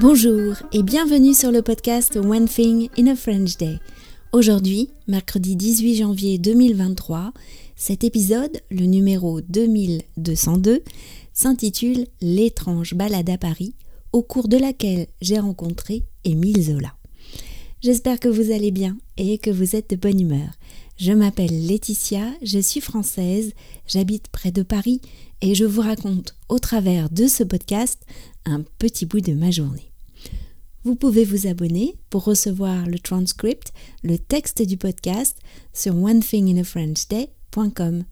Bonjour et bienvenue sur le podcast One Thing in a French Day. Aujourd'hui, mercredi 18 janvier 2023, cet épisode, le numéro 2202, s'intitule L'étrange balade à Paris, au cours de laquelle j'ai rencontré Émile Zola. J'espère que vous allez bien et que vous êtes de bonne humeur. Je m'appelle Laetitia, je suis française, j'habite près de Paris et je vous raconte au travers de ce podcast un petit bout de ma journée. Vous pouvez vous abonner pour recevoir le transcript, le texte du podcast sur onethinginafrenchday.com.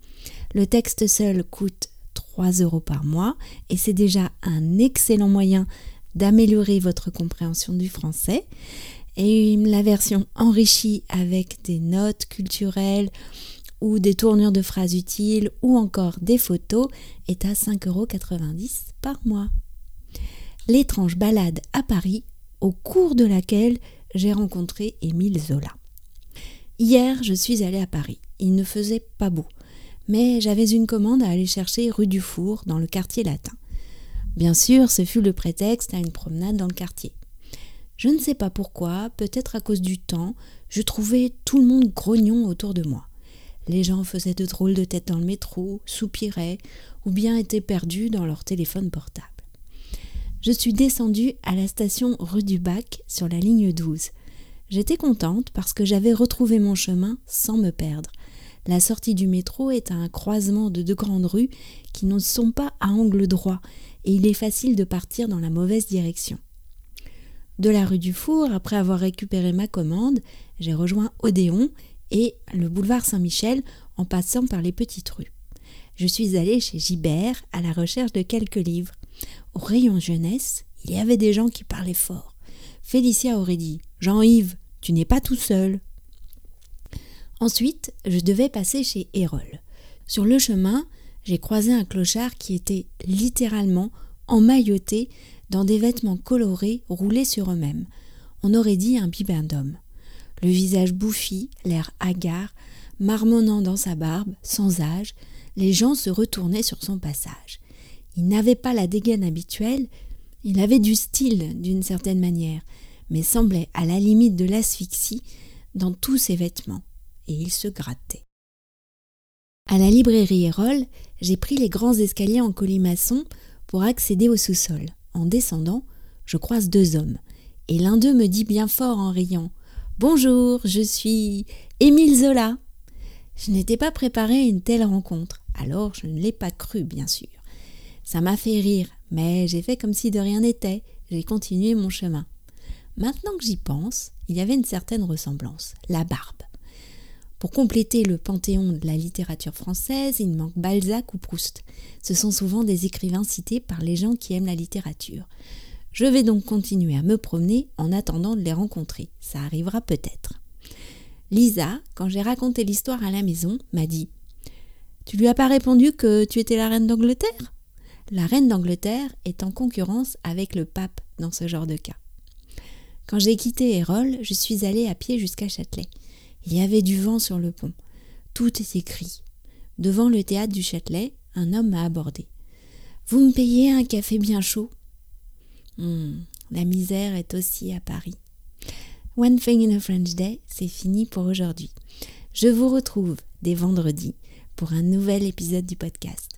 Le texte seul coûte 3 euros par mois et c'est déjà un excellent moyen d'améliorer votre compréhension du français. Et la version enrichie avec des notes culturelles ou des tournures de phrases utiles ou encore des photos est à 5,90 euros par mois. L'étrange balade à Paris au cours de laquelle j'ai rencontré Émile Zola. Hier, je suis allée à Paris. Il ne faisait pas beau, mais j'avais une commande à aller chercher rue du Four, dans le quartier latin. Bien sûr, ce fut le prétexte à une promenade dans le quartier. Je ne sais pas pourquoi, peut-être à cause du temps, je trouvais tout le monde grognon autour de moi. Les gens faisaient de drôles de têtes dans le métro, soupiraient, ou bien étaient perdus dans leur téléphone portable je suis descendue à la station rue du Bac sur la ligne 12. J'étais contente parce que j'avais retrouvé mon chemin sans me perdre. La sortie du métro est à un croisement de deux grandes rues qui ne sont pas à angle droit et il est facile de partir dans la mauvaise direction. De la rue du Four, après avoir récupéré ma commande, j'ai rejoint Odéon et le boulevard Saint-Michel en passant par les petites rues. Je suis allée chez Gibert à la recherche de quelques livres. Au rayon jeunesse, il y avait des gens qui parlaient fort. Félicia aurait dit Jean-Yves, tu n'es pas tout seul. Ensuite, je devais passer chez Hérol. Sur le chemin, j'ai croisé un clochard qui était littéralement emmailloté dans des vêtements colorés roulés sur eux-mêmes. On aurait dit un bibendum. Le visage bouffi, l'air hagard, marmonnant dans sa barbe, sans âge, les gens se retournaient sur son passage. Il n'avait pas la dégaine habituelle, il avait du style d'une certaine manière, mais semblait à la limite de l'asphyxie dans tous ses vêtements, et il se grattait. À la librairie Erol, j'ai pris les grands escaliers en colimaçon pour accéder au sous-sol. En descendant, je croise deux hommes, et l'un d'eux me dit bien fort en riant Bonjour, je suis Émile Zola. Je n'étais pas préparé à une telle rencontre, alors je ne l'ai pas cru, bien sûr. Ça m'a fait rire, mais j'ai fait comme si de rien n'était, j'ai continué mon chemin. Maintenant que j'y pense, il y avait une certaine ressemblance, la barbe. Pour compléter le panthéon de la littérature française, il manque Balzac ou Proust. Ce sont souvent des écrivains cités par les gens qui aiment la littérature. Je vais donc continuer à me promener en attendant de les rencontrer. Ça arrivera peut-être. Lisa, quand j'ai raconté l'histoire à la maison, m'a dit Tu lui as pas répondu que tu étais la reine d'Angleterre? La reine d'Angleterre est en concurrence avec le pape dans ce genre de cas. Quand j'ai quitté Hérol, je suis allée à pied jusqu'à Châtelet. Il y avait du vent sur le pont. Tout était gris. Devant le théâtre du Châtelet, un homme m'a abordé. Vous me payez un café bien chaud? Hmm, La misère est aussi à Paris. One Thing in a French Day, c'est fini pour aujourd'hui. Je vous retrouve dès vendredi pour un nouvel épisode du podcast.